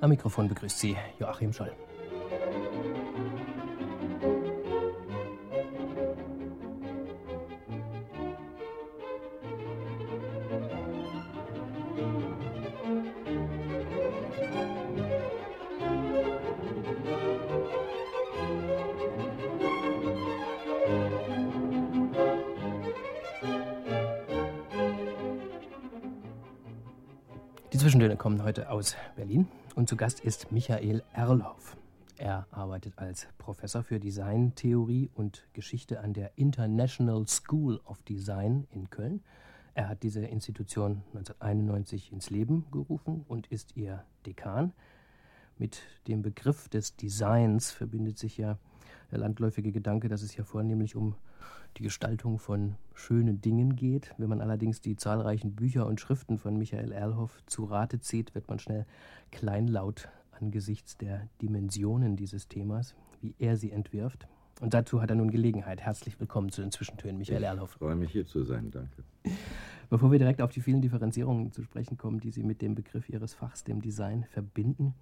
Am Mikrofon begrüßt Sie Joachim Scholl. Die Zwischentöne kommen heute aus Berlin und zu Gast ist Michael Erlhoff. Er arbeitet als Professor für Designtheorie und Geschichte an der International School of Design in Köln. Er hat diese Institution 1991 ins Leben gerufen und ist ihr Dekan. Mit dem Begriff des Designs verbindet sich ja der landläufige Gedanke, dass es ja vornehmlich um die Gestaltung von schönen Dingen geht. Wenn man allerdings die zahlreichen Bücher und Schriften von Michael Erlhoff zu Rate zieht, wird man schnell kleinlaut angesichts der Dimensionen dieses Themas, wie er sie entwirft. Und dazu hat er nun Gelegenheit. Herzlich willkommen zu den Zwischentönen, Michael ich Erlhoff. Ich freue mich, hier zu sein. Danke. Bevor wir direkt auf die vielen Differenzierungen zu sprechen kommen, die Sie mit dem Begriff Ihres Fachs, dem Design, verbinden,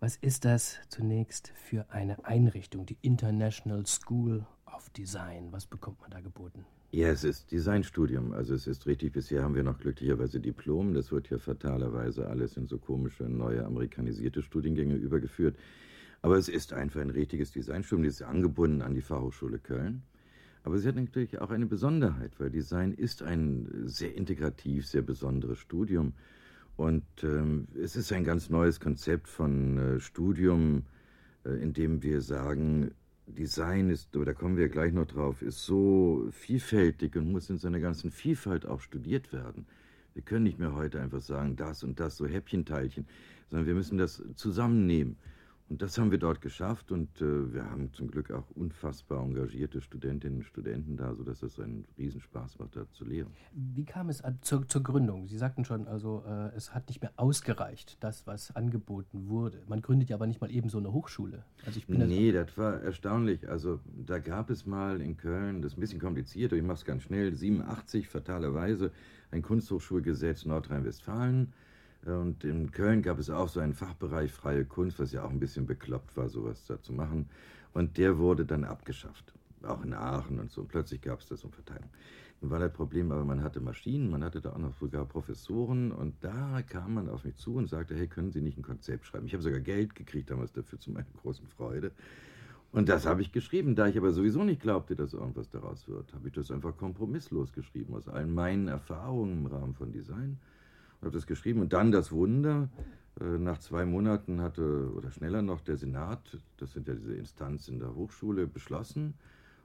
was ist das zunächst für eine Einrichtung, die International School of Design? Was bekommt man da geboten? Ja, es ist Designstudium. Also es ist richtig, bisher haben wir noch glücklicherweise Diplom. Das wird hier fatalerweise alles in so komische, neue, amerikanisierte Studiengänge übergeführt. Aber es ist einfach ein richtiges Designstudium. Das ist angebunden an die Fachhochschule Köln. Aber sie hat natürlich auch eine Besonderheit, weil Design ist ein sehr integrativ, sehr besonderes Studium. Und ähm, es ist ein ganz neues Konzept von äh, Studium, äh, in dem wir sagen, Design ist, da kommen wir gleich noch drauf, ist so vielfältig und muss in seiner ganzen Vielfalt auch studiert werden. Wir können nicht mehr heute einfach sagen, das und das, so Häppchenteilchen, sondern wir müssen das zusammennehmen. Und das haben wir dort geschafft und äh, wir haben zum Glück auch unfassbar engagierte Studentinnen und Studenten da, sodass es einen Riesenspaß macht, da zu lehren. Wie kam es zur, zur Gründung? Sie sagten schon, also äh, es hat nicht mehr ausgereicht, das, was angeboten wurde. Man gründet ja aber nicht mal eben so eine Hochschule. Also ich bin nee, das war erstaunlich. Also da gab es mal in Köln, das ist ein bisschen kompliziert, aber ich mache es ganz schnell, 87 fatalerweise ein Kunsthochschulgesetz Nordrhein-Westfalen und in Köln gab es auch so einen Fachbereich freie Kunst, was ja auch ein bisschen bekloppt war, sowas da zu machen. Und der wurde dann abgeschafft. Auch in Aachen und so. Und plötzlich gab es das um Verteilung. Nun war das Problem, aber man hatte Maschinen, man hatte da auch noch sogar Professoren. Und da kam man auf mich zu und sagte, hey, können Sie nicht ein Konzept schreiben? Ich habe sogar Geld gekriegt damals dafür, zu meiner großen Freude. Und das habe ich geschrieben. Da ich aber sowieso nicht glaubte, dass irgendwas daraus wird, habe ich das einfach kompromisslos geschrieben, aus allen meinen Erfahrungen im Rahmen von Design habe das geschrieben und dann das Wunder. Äh, nach zwei Monaten hatte, oder schneller noch, der Senat, das sind ja diese Instanz in der Hochschule, beschlossen.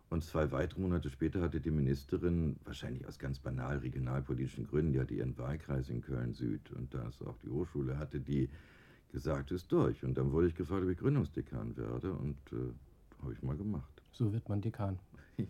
Und zwei weitere Monate später hatte die Ministerin, wahrscheinlich aus ganz banal regionalpolitischen Gründen, die hatte ihren Wahlkreis in Köln-Süd und da ist auch die Hochschule, hatte die gesagt, ist durch. Und dann wurde ich gefragt, ob ich Gründungsdekan werde und äh, habe ich mal gemacht. So wird man Dekan.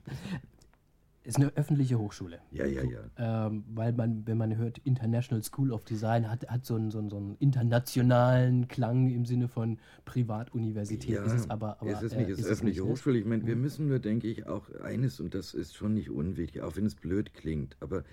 ist eine öffentliche Hochschule. Ja, ja, ja. Ähm, weil man, wenn man hört International School of Design, hat, hat so, einen, so, einen, so einen internationalen Klang im Sinne von Privatuniversität. Ja, ist es aber, aber es ist nicht, äh, es ist öffentliche nicht, Hochschule. Ich meine, wir mhm. müssen nur, denke ich, auch eines, und das ist schon nicht unwichtig, auch wenn es blöd klingt, aber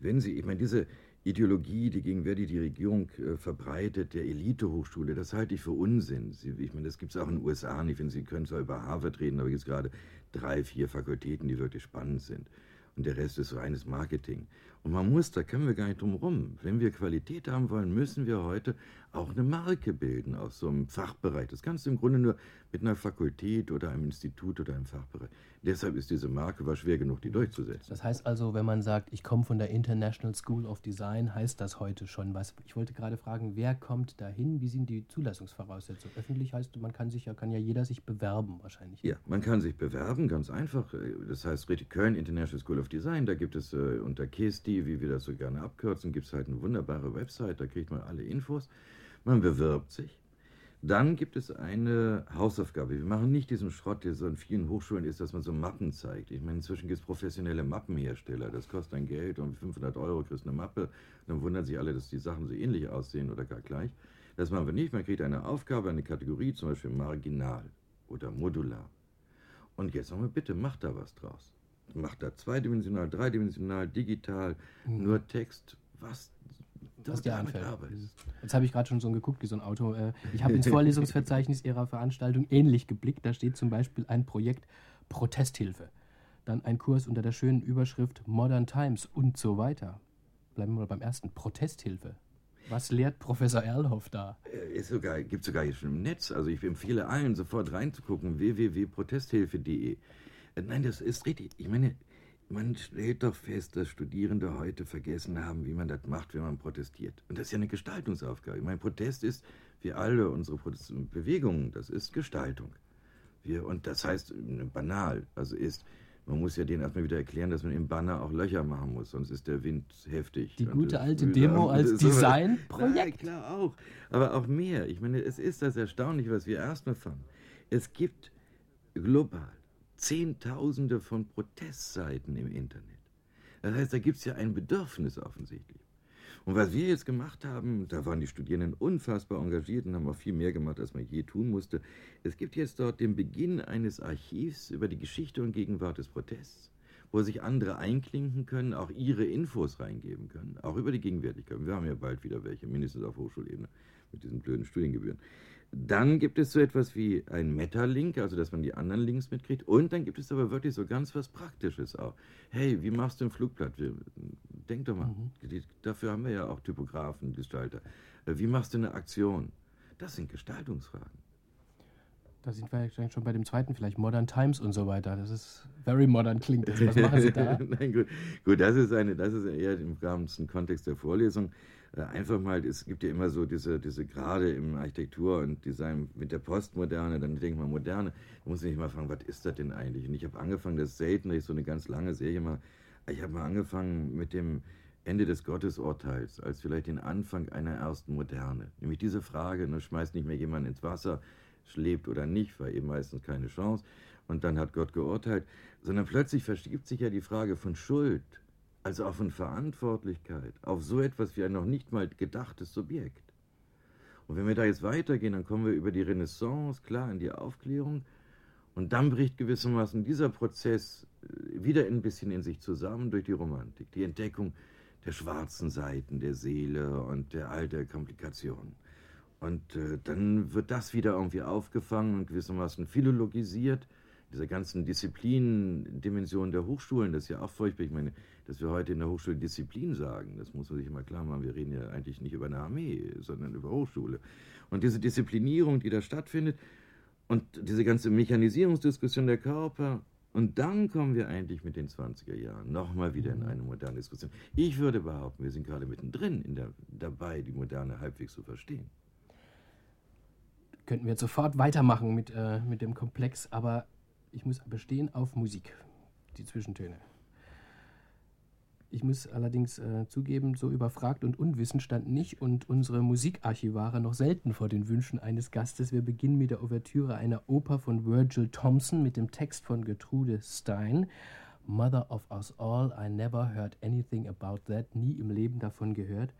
wenn Sie, ich meine, diese Ideologie, die gegenwärtig die Regierung äh, verbreitet, der Elitehochschule, das halte ich für Unsinn. Ich meine, das gibt es auch in den USA nicht. Wenn Sie können zwar über Harvard reden, aber es gibt gerade drei, vier Fakultäten, die wirklich spannend sind. Und der Rest ist reines Marketing. Und man muss, da können wir gar nicht drum rum. Wenn wir Qualität haben wollen, müssen wir heute auch eine Marke bilden aus so einem Fachbereich. Das kannst du im Grunde nur mit einer Fakultät oder einem Institut oder einem Fachbereich. Deshalb ist diese Marke war schwer genug, die durchzusetzen. Das heißt also, wenn man sagt, ich komme von der International School of Design, heißt das heute schon was. Ich wollte gerade fragen, wer kommt dahin? Wie sind die Zulassungsvoraussetzungen? Öffentlich heißt, man kann sich ja, kann ja jeder sich bewerben wahrscheinlich. Ja, man kann sich bewerben, ganz einfach. Das heißt Köln International School of Design. Da gibt es äh, unter KSD, wie wir das so gerne abkürzen, gibt es halt eine wunderbare Website. Da kriegt man alle Infos. Man bewirbt sich. Dann gibt es eine Hausaufgabe. Wir machen nicht diesen Schrott, der so in vielen Hochschulen ist, dass man so Mappen zeigt. Ich meine, inzwischen gibt es professionelle Mappenhersteller. Das kostet ein Geld und 500 Euro kriegst eine Mappe. Dann wundern sich alle, dass die Sachen so ähnlich aussehen oder gar gleich. Das machen wir nicht. Man kriegt eine Aufgabe, eine Kategorie, zum Beispiel marginal oder modular. Und jetzt wir, bitte, macht da was draus. Macht da zweidimensional, dreidimensional, digital, mhm. nur Text, was was dir einfällt. Jetzt habe ich gerade schon so geguckt, wie so ein Auto. Äh, ich habe ins Vorlesungsverzeichnis Ihrer Veranstaltung ähnlich geblickt. Da steht zum Beispiel ein Projekt Protesthilfe. Dann ein Kurs unter der schönen Überschrift Modern Times und so weiter. Bleiben wir mal beim ersten. Protesthilfe. Was lehrt Professor Erlhoff da? Es äh, gibt sogar hier schon im Netz. Also ich empfehle allen, sofort reinzugucken. www.protesthilfe.de. Äh, nein, das ist richtig. Ich meine, man stellt doch fest, dass Studierende heute vergessen haben, wie man das macht, wenn man protestiert. Und das ist ja eine Gestaltungsaufgabe. Mein Protest ist, wie alle unsere Bewegungen, das ist Gestaltung. Wir, und das heißt banal, also ist, man muss ja denen erstmal wieder erklären, dass man im Banner auch Löcher machen muss, sonst ist der Wind heftig. Die gute alte Demo als Designprojekt. Ja, klar auch. Aber auch mehr. Ich meine, es ist das Erstaunliche, was wir erstmal fanden. Es gibt global Zehntausende von Protestseiten im Internet. Das heißt, da gibt es ja ein Bedürfnis offensichtlich. Und was wir jetzt gemacht haben, da waren die Studierenden unfassbar engagiert und haben auch viel mehr gemacht, als man je tun musste. Es gibt jetzt dort den Beginn eines Archivs über die Geschichte und Gegenwart des Protests, wo sich andere einklinken können, auch ihre Infos reingeben können, auch über die Gegenwärtigkeit. Wir haben ja bald wieder welche, mindestens auf Hochschulebene, mit diesen blöden Studiengebühren. Dann gibt es so etwas wie ein Meta-Link, also dass man die anderen Links mitkriegt. Und dann gibt es aber wirklich so ganz was Praktisches auch. Hey, wie machst du ein Flugblatt? Denk doch mal, mhm. dafür haben wir ja auch Typografen, Gestalter. Äh, wie machst du eine Aktion? Das sind Gestaltungsfragen. Da sind wir ja schon bei dem zweiten, vielleicht Modern Times und so weiter. Das ist very modern klingt das. Was machen Sie da? Nein, gut. gut, das ist eine, das ist eher im ganzen Kontext der Vorlesung. Äh, einfach mal, es gibt ja immer so diese, diese Grade im Architektur und Design mit der Postmoderne, dann denke ich mal Moderne, da muss ich mal fragen, was ist das denn eigentlich? Und ich habe angefangen, das ist selten, ich so eine ganz lange Serie mal, ich habe mal angefangen mit dem Ende des Gottesurteils, als vielleicht den Anfang einer ersten Moderne. Nämlich diese Frage, ne, schmeißt nicht mehr jemand ins Wasser, schläft oder nicht, war eben meistens keine Chance. Und dann hat Gott geurteilt, sondern plötzlich verschiebt sich ja die Frage von Schuld also auch von Verantwortlichkeit, auf so etwas wie ein noch nicht mal gedachtes Subjekt. Und wenn wir da jetzt weitergehen, dann kommen wir über die Renaissance, klar, in die Aufklärung. Und dann bricht gewissermaßen dieser Prozess äh, wieder ein bisschen in sich zusammen durch die Romantik, die Entdeckung der schwarzen Seiten der Seele und der all der Komplikationen. Und äh, dann wird das wieder irgendwie aufgefangen und gewissermaßen philologisiert dieser ganzen Disziplindimension der Hochschulen, das ist ja auch furchtbar. Ich meine, dass wir heute in der Hochschule Disziplin sagen, das muss man sich immer klar machen. Wir reden ja eigentlich nicht über eine Armee, sondern über Hochschule. Und diese Disziplinierung, die da stattfindet und diese ganze Mechanisierungsdiskussion der Körper, und dann kommen wir eigentlich mit den 20er Jahren nochmal wieder in eine moderne Diskussion. Ich würde behaupten, wir sind gerade mittendrin in der, dabei, die Moderne halbwegs zu verstehen. Könnten wir sofort weitermachen mit, äh, mit dem Komplex, aber ich muss bestehen auf Musik, die Zwischentöne. Ich muss allerdings äh, zugeben, so überfragt und unwissend stand nicht und unsere Musikarchivare noch selten vor den Wünschen eines Gastes. Wir beginnen mit der Ouvertüre einer Oper von Virgil Thompson mit dem Text von Gertrude Stein. Mother of Us All, I never heard anything about that, nie im Leben davon gehört.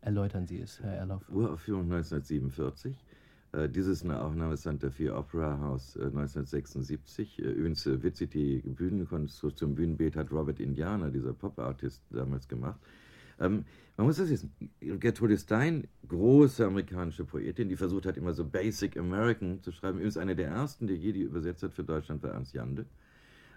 Erläutern Sie es, Herr Erloff. Uraufführung 1947. Äh, dieses ist eine Aufnahme Santa Fe Opera House 1976. Äh, äh, übrigens witzig, die Bühnenkonstruktion, Bühnenbild hat Robert Indiana, dieser Pop-Artist, damals gemacht. Ähm, man muss das wissen. Gertrude Stein, große amerikanische Poetin, die versucht hat, immer so Basic American zu schreiben. Übrigens eine der ersten, die je die übersetzt hat für Deutschland, war Ernst Jande.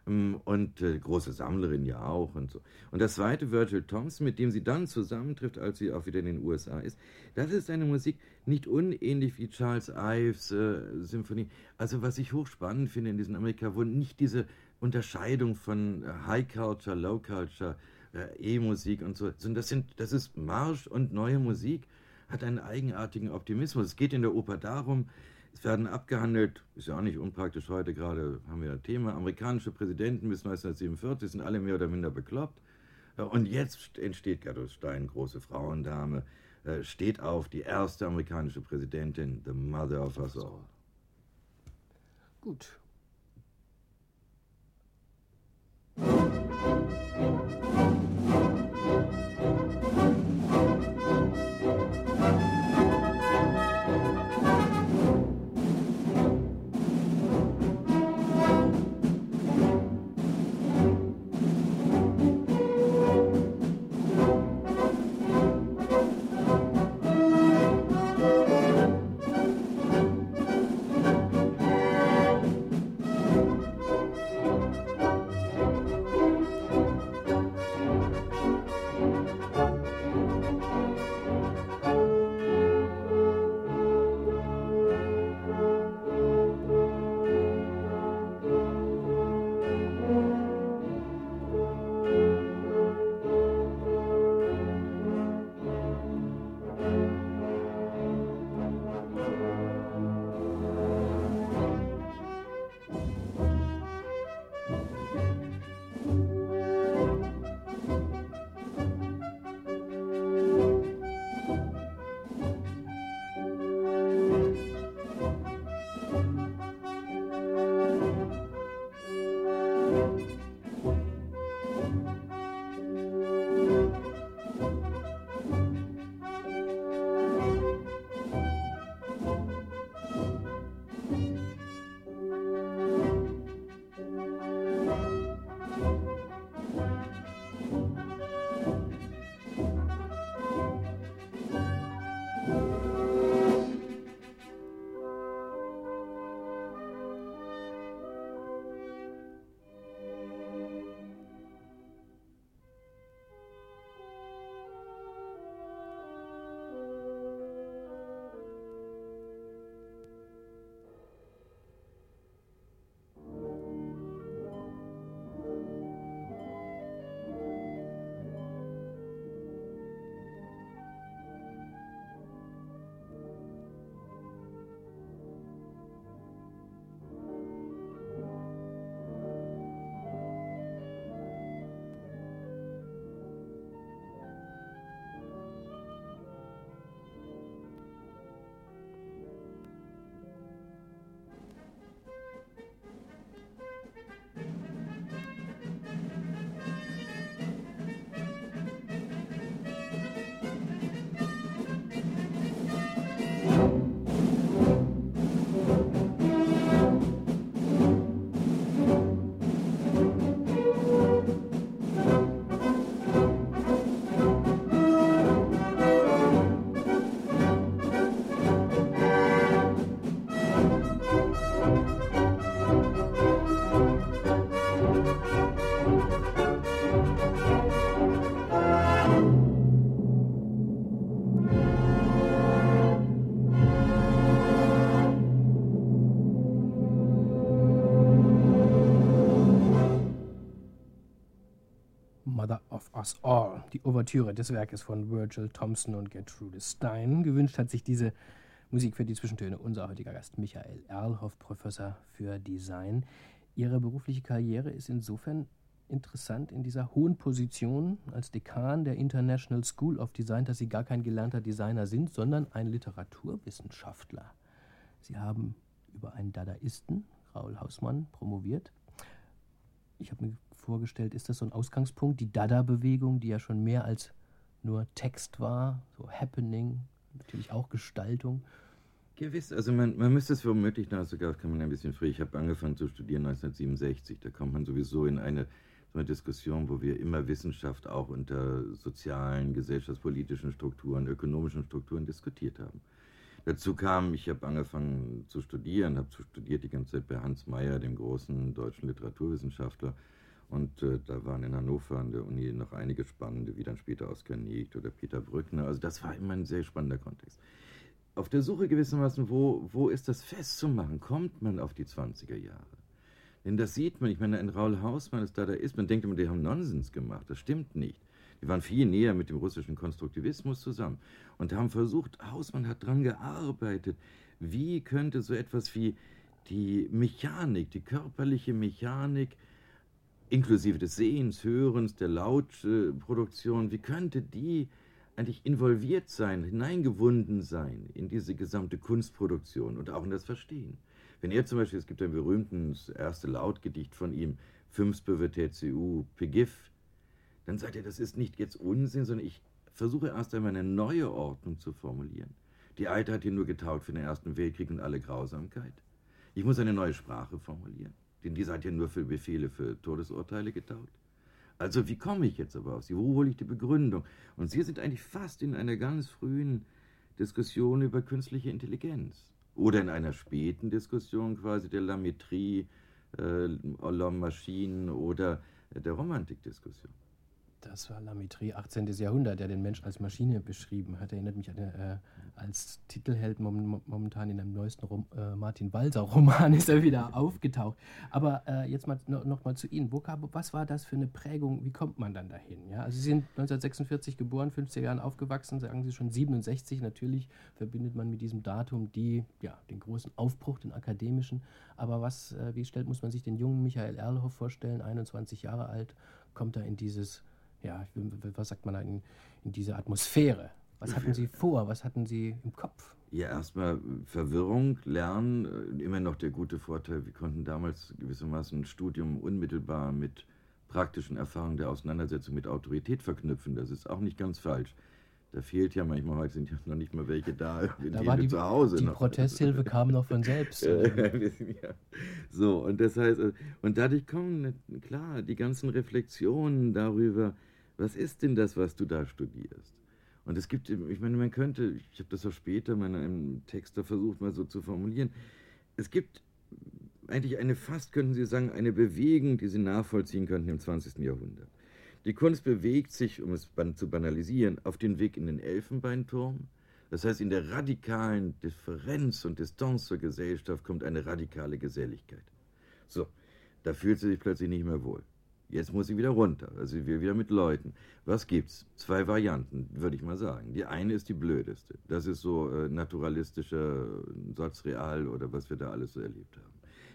Ähm, und äh, große Sammlerin ja auch und so. Und das zweite, Virgil Thompson, mit dem sie dann zusammentrifft, als sie auch wieder in den USA ist, das ist eine Musik nicht unähnlich wie Charles Ives äh, Symphonie. Also was ich hochspannend finde in diesem Amerika, wo nicht diese Unterscheidung von äh, High Culture, Low Culture, äh, E-Musik und so, sondern das, sind, das ist Marsch und neue Musik, hat einen eigenartigen Optimismus. Es geht in der Oper darum, es werden abgehandelt, ist ja auch nicht unpraktisch heute gerade, haben wir ein Thema, amerikanische Präsidenten bis 1947 sind alle mehr oder minder bekloppt. Und jetzt entsteht Gertrud Stein, große Frauendame, äh, steht auf, die erste amerikanische Präsidentin, the mother of us all. Gut. Us All, die Ouvertüre des Werkes von Virgil Thompson und Gertrude Stein. Gewünscht hat sich diese Musik für die Zwischentöne unser heutiger Gast Michael Erlhoff, Professor für Design. Ihre berufliche Karriere ist insofern interessant in dieser hohen Position als Dekan der International School of Design, dass Sie gar kein gelernter Designer sind, sondern ein Literaturwissenschaftler. Sie haben über einen Dadaisten, Raul Hausmann, promoviert. Ich habe mir vorgestellt, ist das so ein Ausgangspunkt, die Dada-Bewegung, die ja schon mehr als nur Text war, so Happening, natürlich auch Gestaltung. Gewiss, also man, man müsste es womöglich, na, sogar kann man ein bisschen früh, ich habe angefangen zu studieren 1967, da kommt man sowieso in eine, so eine Diskussion, wo wir immer Wissenschaft auch unter sozialen, gesellschaftspolitischen Strukturen, ökonomischen Strukturen diskutiert haben. Dazu kam, ich habe angefangen zu studieren, habe studiert die ganze Zeit bei Hans Mayer, dem großen deutschen Literaturwissenschaftler. Und äh, da waren in Hannover an der Uni noch einige spannende, wie dann später Oskar Niegt oder Peter Brückner. Also das war immer ein sehr spannender Kontext. Auf der Suche gewissermaßen, wo, wo ist das festzumachen? Kommt man auf die 20er Jahre? Denn das sieht man, ich meine, ein Raul Hausmann ist da, da ist, man denkt immer, die haben Nonsens gemacht. Das stimmt nicht. Die waren viel näher mit dem russischen Konstruktivismus zusammen und haben versucht, Hausmann hat daran gearbeitet, wie könnte so etwas wie die Mechanik, die körperliche Mechanik, inklusive des Sehens, Hörens, der Lautproduktion, wie könnte die eigentlich involviert sein, hineingewunden sein in diese gesamte Kunstproduktion und auch in das Verstehen. Wenn er zum Beispiel, es gibt ein berühmtes erste Lautgedicht von ihm, Fünfsböwe TCU, Pegif, dann sagt er, das ist nicht jetzt Unsinn, sondern ich versuche erst einmal eine neue Ordnung zu formulieren. Die alte hat hier nur getaugt für den Ersten Weltkrieg und alle Grausamkeit. Ich muss eine neue Sprache formulieren, denn diese hat ja nur für Befehle, für Todesurteile getaugt. Also wie komme ich jetzt aber auf sie? Wo hole ich die Begründung? Und Sie sind eigentlich fast in einer ganz frühen Diskussion über künstliche Intelligenz. Oder in einer späten Diskussion quasi der Lametrie, äh, Maschinen oder der Romantikdiskussion. Das war Lamitri, 18. Jahrhundert, der den Mensch als Maschine beschrieben hat. Erinnert mich an, äh, als Titelheld momentan in einem neuesten Rom, äh, Martin Walser-Roman ist er wieder aufgetaucht. Aber äh, jetzt mal no, noch mal zu Ihnen. Was war das für eine Prägung? Wie kommt man dann dahin? Ja? Also Sie sind 1946 geboren, 50er Jahren aufgewachsen, sagen Sie schon 67. Natürlich verbindet man mit diesem Datum die, ja, den großen Aufbruch, den akademischen. Aber was, äh, wie stellt, muss man sich den jungen Michael Erlhoff vorstellen, 21 Jahre alt, kommt er in dieses ja, was sagt man da, in, in diese Atmosphäre. Was hatten Sie vor? Was hatten Sie im Kopf? Ja, erstmal Verwirrung, Lernen, immer noch der gute Vorteil. Wir konnten damals gewissermaßen ein Studium unmittelbar mit praktischen Erfahrungen der Auseinandersetzung mit Autorität verknüpfen. Das ist auch nicht ganz falsch. Da fehlt ja manchmal, heute sind ja noch nicht mal welche da, da war die, zu Hause. Die noch. Protesthilfe kam noch von selbst. so, und das heißt, und dadurch kommen, klar, die ganzen Reflexionen darüber, was ist denn das, was du da studierst? Und es gibt, ich meine, man könnte, ich habe das auch später in einem Text da versucht, mal so zu formulieren, es gibt eigentlich eine fast, könnten Sie sagen, eine Bewegung, die Sie nachvollziehen könnten im 20. Jahrhundert. Die Kunst bewegt sich, um es zu banalisieren, auf den Weg in den Elfenbeinturm. Das heißt, in der radikalen Differenz und Distanz zur Gesellschaft kommt eine radikale Geselligkeit. So, da fühlt sie sich plötzlich nicht mehr wohl. Jetzt muss sie wieder runter. Also wir wieder mit Leuten. Was gibt's? Zwei Varianten, würde ich mal sagen. Die eine ist die blödeste. Das ist so äh, naturalistischer Sozial oder was wir da alles so erlebt haben.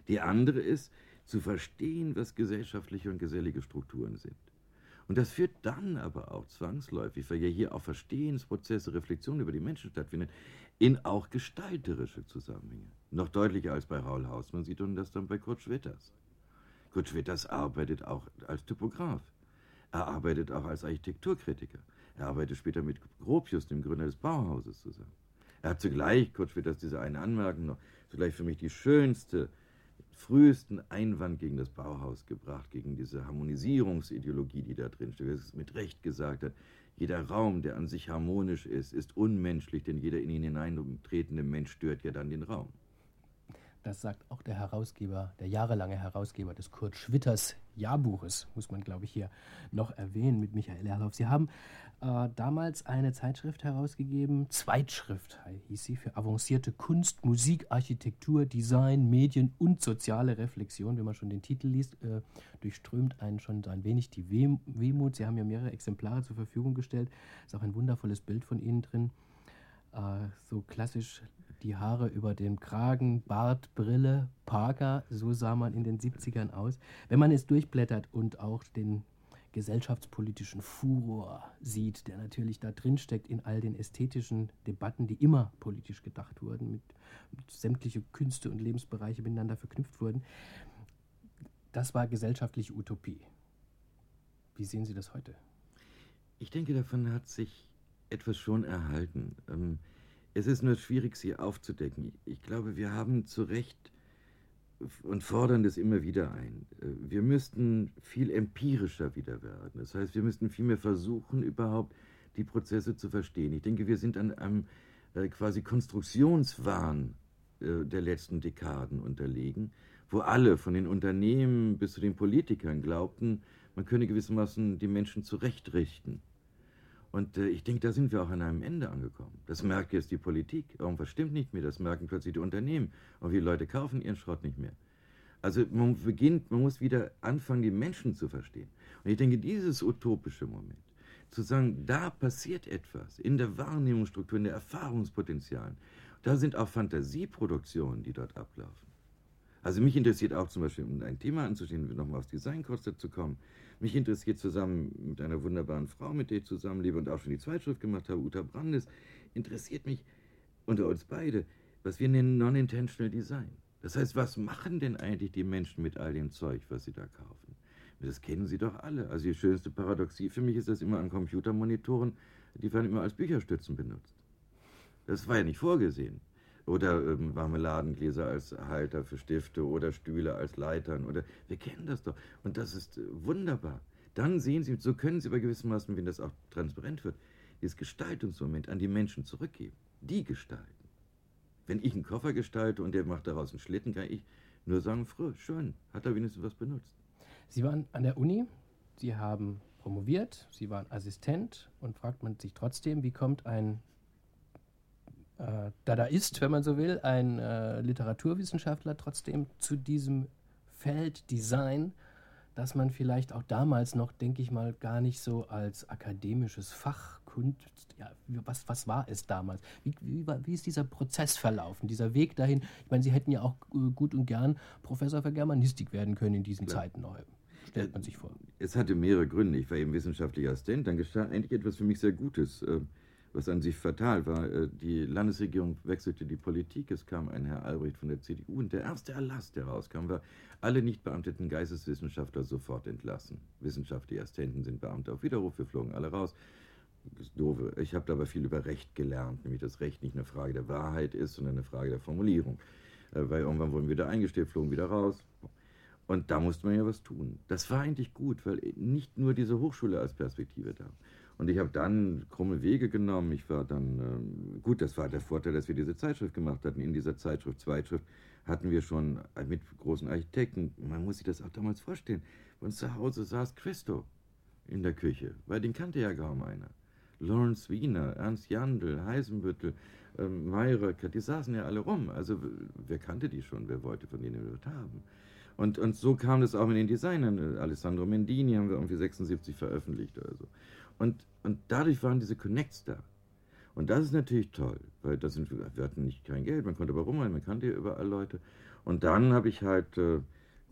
Die andere ist, zu verstehen, was gesellschaftliche und gesellige Strukturen sind. Und das führt dann aber auch zwangsläufig, weil ja hier auch Verstehensprozesse, Reflexionen über die Menschen stattfinden, in auch gestalterische Zusammenhänge. Noch deutlicher als bei Raul Hausmann sieht man das dann bei Kurt Schwitters. Kurt Schwitters arbeitet auch als Typograf. Er arbeitet auch als Architekturkritiker. Er arbeitet später mit Gropius, dem Gründer des Bauhauses, zusammen. Er hat zugleich, Kurt Schwitters, diese eine Anmerkung noch, zugleich für mich die schönste, frühesten Einwand gegen das Bauhaus gebracht, gegen diese Harmonisierungsideologie, die da drin steht. Er es mit Recht gesagt hat, jeder Raum, der an sich harmonisch ist, ist unmenschlich, denn jeder in ihn hineintretende Mensch stört ja dann den Raum. Das sagt auch der Herausgeber, der jahrelange Herausgeber des Kurt Schwitters Jahrbuches, muss man, glaube ich, hier noch erwähnen mit Michael Erlauf. Sie haben äh, damals eine Zeitschrift herausgegeben, Zweitschrift hieß sie, für avancierte Kunst, Musik, Architektur, Design, Medien und soziale Reflexion. Wenn man schon den Titel liest, äh, durchströmt einen schon ein wenig die Weh Wehmut. Sie haben ja mehrere Exemplare zur Verfügung gestellt. Ist auch ein wundervolles Bild von Ihnen drin. Äh, so klassisch die Haare über dem Kragen, Bart, Brille, Parker, so sah man in den 70ern aus. Wenn man es durchblättert und auch den gesellschaftspolitischen Furor sieht, der natürlich da drin steckt in all den ästhetischen Debatten, die immer politisch gedacht wurden, mit, mit sämtliche Künste und Lebensbereiche miteinander verknüpft wurden. Das war gesellschaftliche Utopie. Wie sehen Sie das heute? Ich denke, davon hat sich etwas schon erhalten. Ähm, es ist nur schwierig, sie aufzudecken. Ich glaube, wir haben zu Recht und fordern das immer wieder ein. Äh, wir müssten viel empirischer wieder werden. Das heißt, wir müssten viel mehr versuchen, überhaupt die Prozesse zu verstehen. Ich denke, wir sind an einem äh, quasi Konstruktionswahn äh, der letzten Dekaden unterlegen, wo alle, von den Unternehmen bis zu den Politikern, glaubten, man könne gewissermaßen die Menschen zurechtrichten. Und äh, ich denke, da sind wir auch an einem Ende angekommen. Das merkt jetzt die Politik. Irgendwas stimmt nicht mehr. Das merken plötzlich die Unternehmen. Und die Leute kaufen ihren Schrott nicht mehr. Also man beginnt, man muss wieder anfangen, die Menschen zu verstehen. Und ich denke, dieses utopische Moment, zu sagen, da passiert etwas in der Wahrnehmungsstruktur, in der Erfahrungspotenzialen, da sind auch Fantasieproduktionen, die dort ablaufen. Also mich interessiert auch zum Beispiel, um ein Thema anzustehen, nochmal aufs Design kurz zu kommen, mich interessiert zusammen mit einer wunderbaren Frau, mit der ich zusammenlebe und auch schon die Zeitschrift gemacht habe, Uta Brandes, interessiert mich unter uns beide, was wir nennen Non-Intentional Design. Das heißt, was machen denn eigentlich die Menschen mit all dem Zeug, was sie da kaufen? Das kennen sie doch alle. Also die schönste Paradoxie für mich ist das immer an Computermonitoren, die werden immer als Bücherstützen benutzt. Das war ja nicht vorgesehen. Oder ähm, Marmeladengläser als Halter für Stifte oder Stühle als Leitern. Oder wir kennen das doch. Und das ist äh, wunderbar. Dann sehen Sie, so können Sie aber gewissermaßen, wenn das auch transparent wird, dieses Gestaltungsmoment an die Menschen zurückgeben. Die gestalten. Wenn ich einen Koffer gestalte und der macht daraus einen Schlitten, kann ich nur sagen, früh, schön, hat er wenigstens was benutzt. Sie waren an der Uni, Sie haben promoviert, Sie waren Assistent und fragt man sich trotzdem, wie kommt ein äh, Dadaist, wenn man so will, ein äh, Literaturwissenschaftler trotzdem zu diesem Feld Design, das man vielleicht auch damals noch, denke ich mal, gar nicht so als akademisches Fach Kunst, ja, was, was war es damals? Wie, wie, wie ist dieser Prozess verlaufen, dieser Weg dahin? Ich meine, Sie hätten ja auch äh, gut und gern Professor für Germanistik werden können in diesen Klar. Zeiten neu. Stellt man sich vor. Es hatte mehrere Gründe. Ich war eben wissenschaftlicher Assistent. Dann geschah eigentlich etwas für mich sehr Gutes. Was an sich fatal war. Äh, die Landesregierung wechselte die Politik, es kam ein Herr Albrecht von der CDU und der erste Erlass, der rauskam, war, alle nicht beamteten Geisteswissenschaftler sofort entlassen. Wissenschaftliche Assistenten sind Beamte auf Widerruf, wir flogen alle raus. Das ist doofe. Ich habe aber viel über Recht gelernt, nämlich dass Recht nicht eine Frage der Wahrheit ist, sondern eine Frage der Formulierung. Äh, weil irgendwann wurden wir wieder eingestellt, flogen wieder raus. Und da musste man ja was tun. Das war eigentlich gut, weil nicht nur diese Hochschule als Perspektive da. Und ich habe dann krumme Wege genommen. Ich war dann, ähm, gut, das war der Vorteil, dass wir diese Zeitschrift gemacht hatten. In dieser Zeitschrift, Zweitschrift, hatten wir schon mit großen Architekten, man muss sich das auch damals vorstellen, bei uns zu Hause saß Christo in der Küche, weil den kannte ja kaum einer. Lawrence Wiener, Ernst Jandl, Heisenbüttel, ähm, Mayrer, die saßen ja alle rum. Also wer kannte die schon, wer wollte von denen was haben? Und, und so kam das auch mit den Designern. Alessandro Mendini haben wir irgendwie 76 veröffentlicht oder so. Und, und dadurch waren diese Connects da. Und das ist natürlich toll, weil das sind, wir hatten nicht kein Geld, man konnte aber rumrennen, man kannte ja überall Leute. Und dann habe ich halt, äh,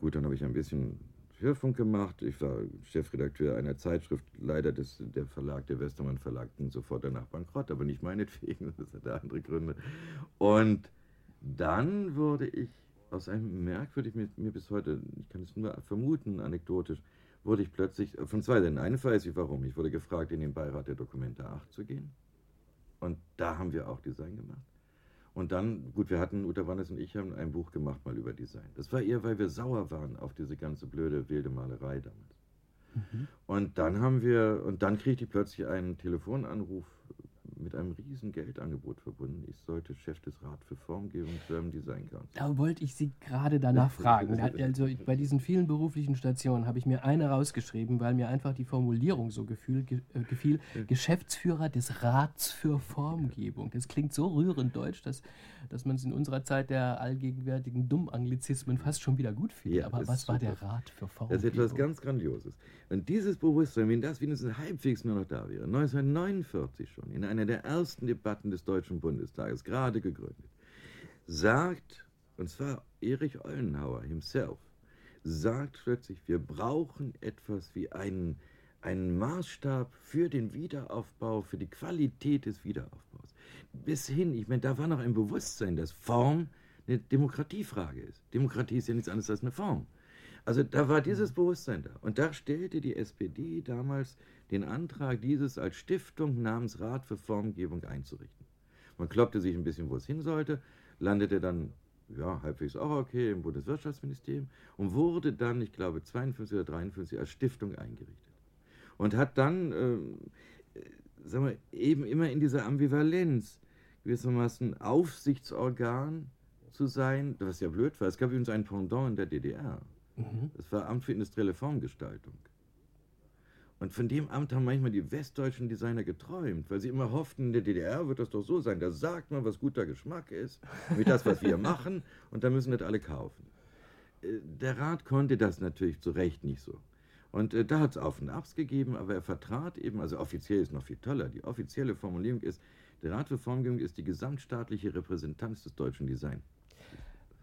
gut, dann habe ich ein bisschen Hörfunk gemacht. Ich war Chefredakteur einer Zeitschrift, leider des, der Verlag, der Westermann Verlag, ging sofort danach bankrott, aber nicht meinetwegen, das hatte andere Gründe. Und dann wurde ich aus einem merkwürdig, mir, mir bis heute, ich kann es nur vermuten, anekdotisch, wurde ich plötzlich, äh, von zwei Seiten, eine weiß ich warum, ich wurde gefragt, in den Beirat der Dokumente 8 zu gehen. Und da haben wir auch Design gemacht. Und dann, gut, wir hatten, Uta Wannes und ich haben ein Buch gemacht mal über Design. Das war eher, weil wir sauer waren auf diese ganze blöde, wilde Malerei damals. Mhm. Und dann haben wir, und dann kriegte ich plötzlich einen Telefonanruf mit einem riesen Geldangebot verbunden. Ich sollte Chef des Rat für Formgebung German Design Council. Da wollte ich Sie gerade danach fragen. Also bei diesen vielen beruflichen Stationen habe ich mir eine rausgeschrieben, weil mir einfach die Formulierung so gefühl, ge, äh, gefiel. Geschäftsführer des Rats für Formgebung. Das klingt so rührend deutsch, dass, dass man es in unserer Zeit der allgegenwärtigen Dummanglizismen fast schon wieder gut findet. Ja, Aber was war der Rat für Formgebung? Das ist etwas ganz Grandioses. Und dieses Bewusstsein, wenn das wenigstens halbwegs nur noch da wäre, 1949 schon, in einer der ersten Debatten des Deutschen Bundestages, gerade gegründet, sagt, und zwar Erich Ollenhauer himself, sagt plötzlich, wir brauchen etwas wie einen, einen Maßstab für den Wiederaufbau, für die Qualität des Wiederaufbaus. Bis hin, ich meine, da war noch ein Bewusstsein, dass Form eine Demokratiefrage ist. Demokratie ist ja nichts anderes als eine Form. Also da war dieses Bewusstsein da. Und da stellte die SPD damals den Antrag, dieses als Stiftung namens Rat für Formgebung einzurichten. Man kloppte sich ein bisschen, wo es hin sollte, landete dann, ja, halbwegs auch okay, im Bundeswirtschaftsministerium und wurde dann, ich glaube, 52 oder 53 als Stiftung eingerichtet. Und hat dann, ähm, äh, sagen wir, eben immer in dieser Ambivalenz gewissermaßen Aufsichtsorgan zu sein, was ja blöd war. Es gab übrigens ein Pendant in der DDR. Mhm. Das war Amt für industrielle Formgestaltung. Und von dem Amt haben manchmal die westdeutschen Designer geträumt, weil sie immer hofften, in der DDR wird das doch so sein. Da sagt man, was guter Geschmack ist, mit das, was wir machen, und da müssen das alle kaufen. Äh, der Rat konnte das natürlich zu Recht nicht so. Und äh, da hat es Auf und Abs gegeben, aber er vertrat eben, also offiziell ist noch viel toller, die offizielle Formulierung ist, der Rat für Formgebung ist die gesamtstaatliche Repräsentanz des deutschen Designs.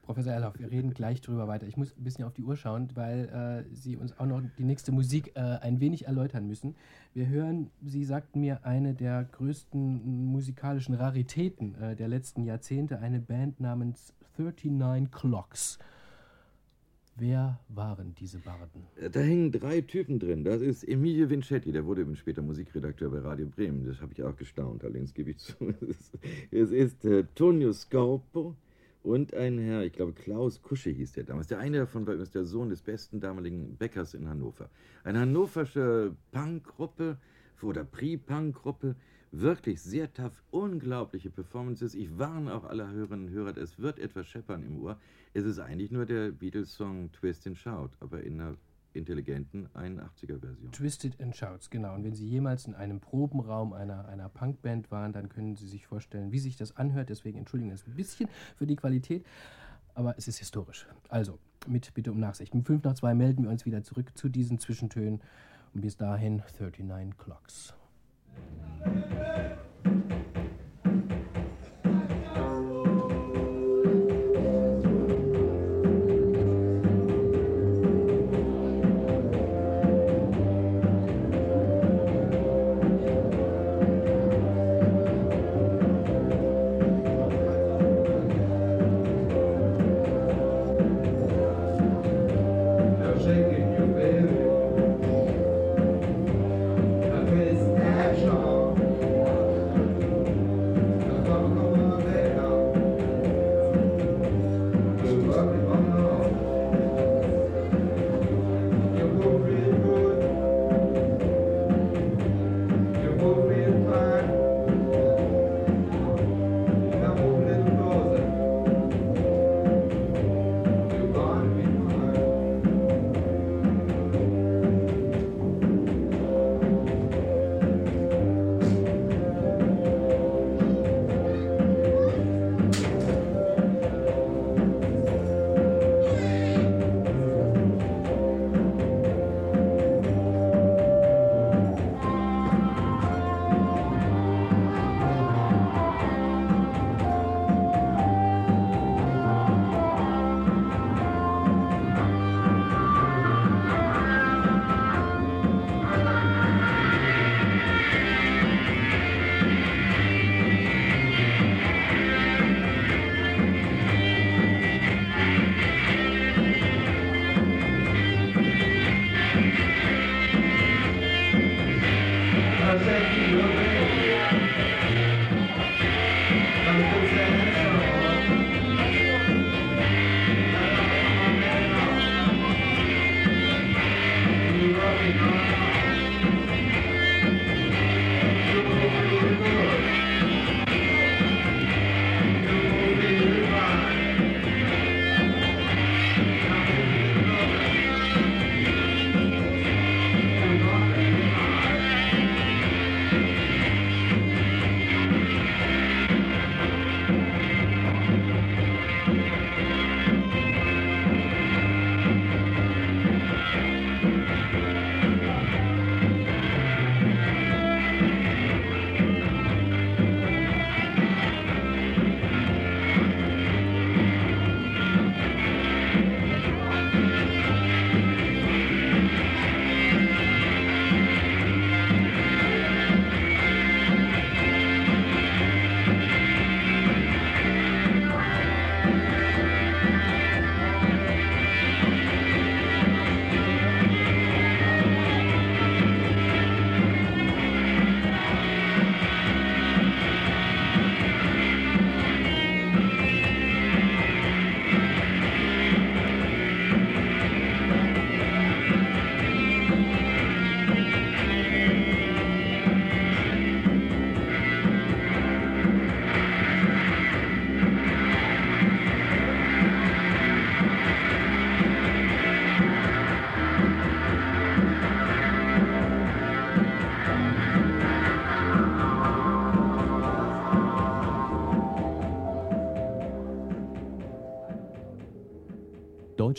Professor Erloff, wir reden gleich drüber weiter. Ich muss ein bisschen auf die Uhr schauen, weil äh, Sie uns auch noch die nächste Musik äh, ein wenig erläutern müssen. Wir hören, Sie sagten mir, eine der größten musikalischen Raritäten äh, der letzten Jahrzehnte, eine Band namens 39 Clocks. Wer waren diese Barden? Äh, da hängen drei Typen drin. Das ist Emilio Vincetti, der wurde eben später Musikredakteur bei Radio Bremen. Das habe ich auch gestaunt, allerdings gebe ich zu. Es ist äh, Tonio Scorpo, und ein Herr, ich glaube Klaus Kusche hieß der damals. Der eine davon war übrigens der Sohn des besten damaligen Bäckers in Hannover. Eine hannoversche Punkgruppe oder Pre-Punk-Gruppe, wirklich sehr tough, unglaubliche Performances. Ich warne auch alle Hörerinnen und Hörer, es wird etwas scheppern im Ohr. Es ist eigentlich nur der Beatles-Song Twist and Shout, aber in einer intelligenten 81er-Version. Twisted and Shouts, genau. Und wenn Sie jemals in einem Probenraum einer, einer Punkband waren, dann können Sie sich vorstellen, wie sich das anhört. Deswegen entschuldigen wir uns ein bisschen für die Qualität, aber es ist historisch. Also, mit Bitte um Nachsicht. Um 5 nach 2 melden wir uns wieder zurück zu diesen Zwischentönen. Und bis dahin 39 Clocks.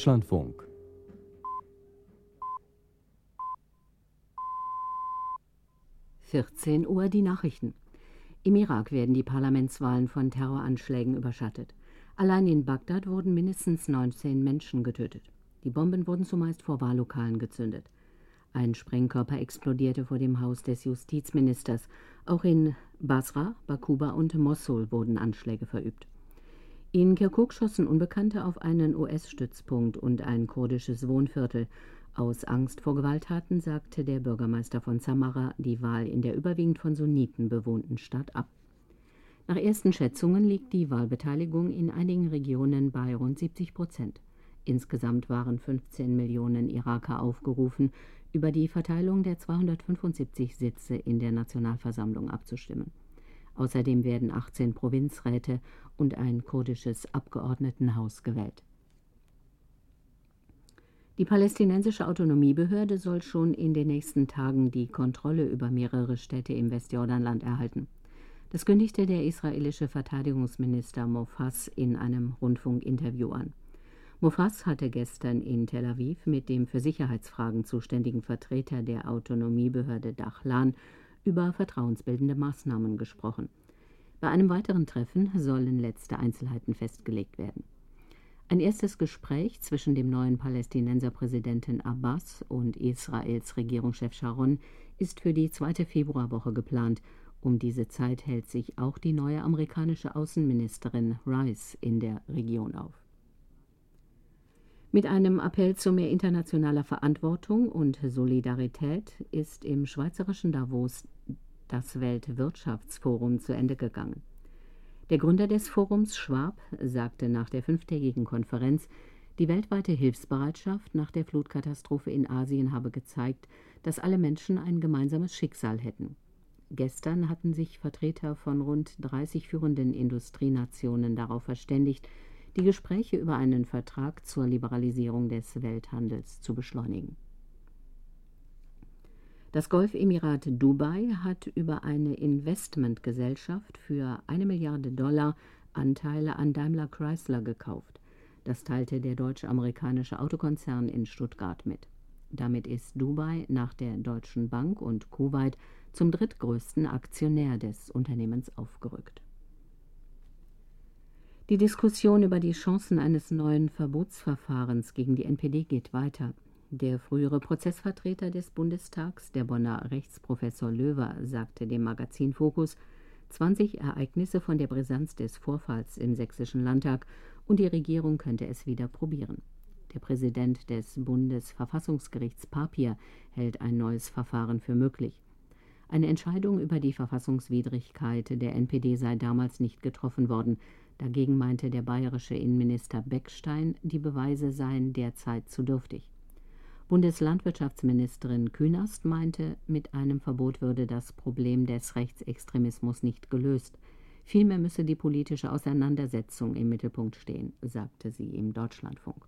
Deutschlandfunk. Vierzehn Uhr die Nachrichten. Im Irak werden die Parlamentswahlen von Terroranschlägen überschattet. Allein in Bagdad wurden mindestens 19 Menschen getötet. Die Bomben wurden zumeist vor Wahllokalen gezündet. Ein Sprengkörper explodierte vor dem Haus des Justizministers. Auch in Basra, Bakuba und Mosul wurden Anschläge verübt. In Kirkuk schossen Unbekannte auf einen US-Stützpunkt und ein kurdisches Wohnviertel. Aus Angst vor Gewalttaten sagte der Bürgermeister von Samara die Wahl in der überwiegend von Sunniten bewohnten Stadt ab. Nach ersten Schätzungen liegt die Wahlbeteiligung in einigen Regionen bei rund 70 Prozent. Insgesamt waren 15 Millionen Iraker aufgerufen, über die Verteilung der 275 Sitze in der Nationalversammlung abzustimmen. Außerdem werden 18 Provinzräte und ein kurdisches Abgeordnetenhaus gewählt. Die palästinensische Autonomiebehörde soll schon in den nächsten Tagen die Kontrolle über mehrere Städte im Westjordanland erhalten. Das kündigte der israelische Verteidigungsminister Mofas in einem Rundfunkinterview an. Mofas hatte gestern in Tel Aviv mit dem für Sicherheitsfragen zuständigen Vertreter der Autonomiebehörde Dachlan über vertrauensbildende Maßnahmen gesprochen. Bei einem weiteren Treffen sollen letzte Einzelheiten festgelegt werden. Ein erstes Gespräch zwischen dem neuen Palästinenserpräsidenten Abbas und Israels Regierungschef Sharon ist für die zweite Februarwoche geplant. Um diese Zeit hält sich auch die neue amerikanische Außenministerin Rice in der Region auf. Mit einem Appell zu mehr internationaler Verantwortung und Solidarität ist im schweizerischen Davos das Weltwirtschaftsforum zu Ende gegangen. Der Gründer des Forums, Schwab, sagte nach der fünftägigen Konferenz, die weltweite Hilfsbereitschaft nach der Flutkatastrophe in Asien habe gezeigt, dass alle Menschen ein gemeinsames Schicksal hätten. Gestern hatten sich Vertreter von rund 30 führenden Industrienationen darauf verständigt, die Gespräche über einen Vertrag zur Liberalisierung des Welthandels zu beschleunigen. Das Golfemirat Dubai hat über eine Investmentgesellschaft für eine Milliarde Dollar Anteile an Daimler Chrysler gekauft. Das teilte der deutsch-amerikanische Autokonzern in Stuttgart mit. Damit ist Dubai nach der Deutschen Bank und Kuwait zum drittgrößten Aktionär des Unternehmens aufgerückt. Die Diskussion über die Chancen eines neuen Verbotsverfahrens gegen die NPD geht weiter. Der frühere Prozessvertreter des Bundestags, der Bonner Rechtsprofessor Löwer, sagte dem Magazin Fokus, 20 Ereignisse von der Brisanz des Vorfalls im Sächsischen Landtag und die Regierung könnte es wieder probieren. Der Präsident des Bundesverfassungsgerichts Papier hält ein neues Verfahren für möglich. Eine Entscheidung über die Verfassungswidrigkeit der NPD sei damals nicht getroffen worden, Dagegen meinte der bayerische Innenminister Beckstein, die Beweise seien derzeit zu dürftig. Bundeslandwirtschaftsministerin Künast meinte, mit einem Verbot würde das Problem des Rechtsextremismus nicht gelöst. Vielmehr müsse die politische Auseinandersetzung im Mittelpunkt stehen, sagte sie im Deutschlandfunk.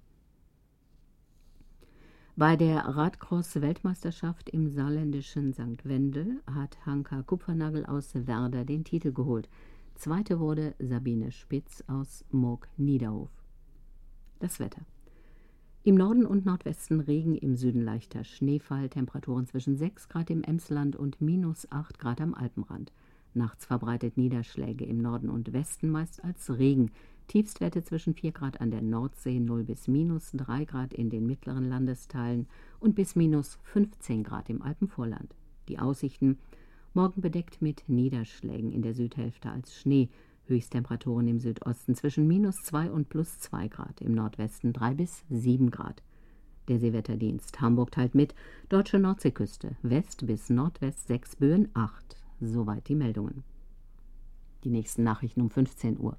Bei der Radcross-Weltmeisterschaft im saarländischen St. Wendel hat Hanka Kupfernagel aus Werder den Titel geholt. Zweite wurde Sabine Spitz aus Moog Niederhof. Das Wetter. Im Norden und Nordwesten Regen, im Süden leichter Schneefall, Temperaturen zwischen 6 Grad im Emsland und minus 8 Grad am Alpenrand. Nachts verbreitet Niederschläge im Norden und Westen meist als Regen. Tiefstwerte zwischen 4 Grad an der Nordsee, 0 bis minus 3 Grad in den mittleren Landesteilen und bis minus 15 Grad im Alpenvorland. Die Aussichten Morgen bedeckt mit Niederschlägen in der Südhälfte als Schnee. Höchsttemperaturen im Südosten zwischen minus 2 und plus 2 Grad, im Nordwesten 3 bis 7 Grad. Der Seewetterdienst Hamburg teilt mit, deutsche Nordseeküste, West bis Nordwest 6 Böen 8. Soweit die Meldungen. Die nächsten Nachrichten um 15 Uhr.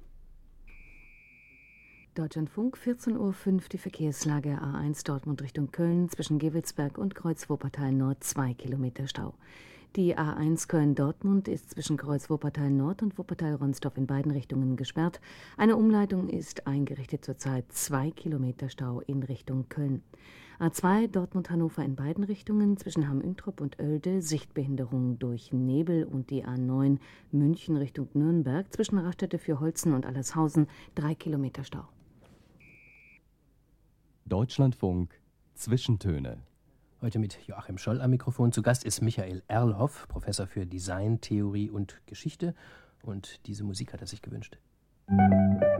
Deutschlandfunk, 14.05 Uhr die Verkehrslage A1 Dortmund Richtung Köln zwischen Gewelsberg und Kreuz Wuppertal Nord 2 Kilometer Stau. Die A1 Köln-Dortmund ist zwischen Kreuz Wuppertal Nord und Wuppertal-Ronsdorf in beiden Richtungen gesperrt. Eine Umleitung ist eingerichtet zurzeit zwei Kilometer Stau in Richtung Köln. A2 Dortmund-Hannover in beiden Richtungen zwischen Hamm-Üntrop und Oelde Sichtbehinderung durch Nebel und die A9 München Richtung Nürnberg zwischen Raststätte für Holzen und Allershausen drei Kilometer Stau. Deutschlandfunk Zwischentöne. Heute mit Joachim Scholl am Mikrofon. Zu Gast ist Michael Erlhoff, Professor für Design, Theorie und Geschichte. Und diese Musik hat er sich gewünscht. Musik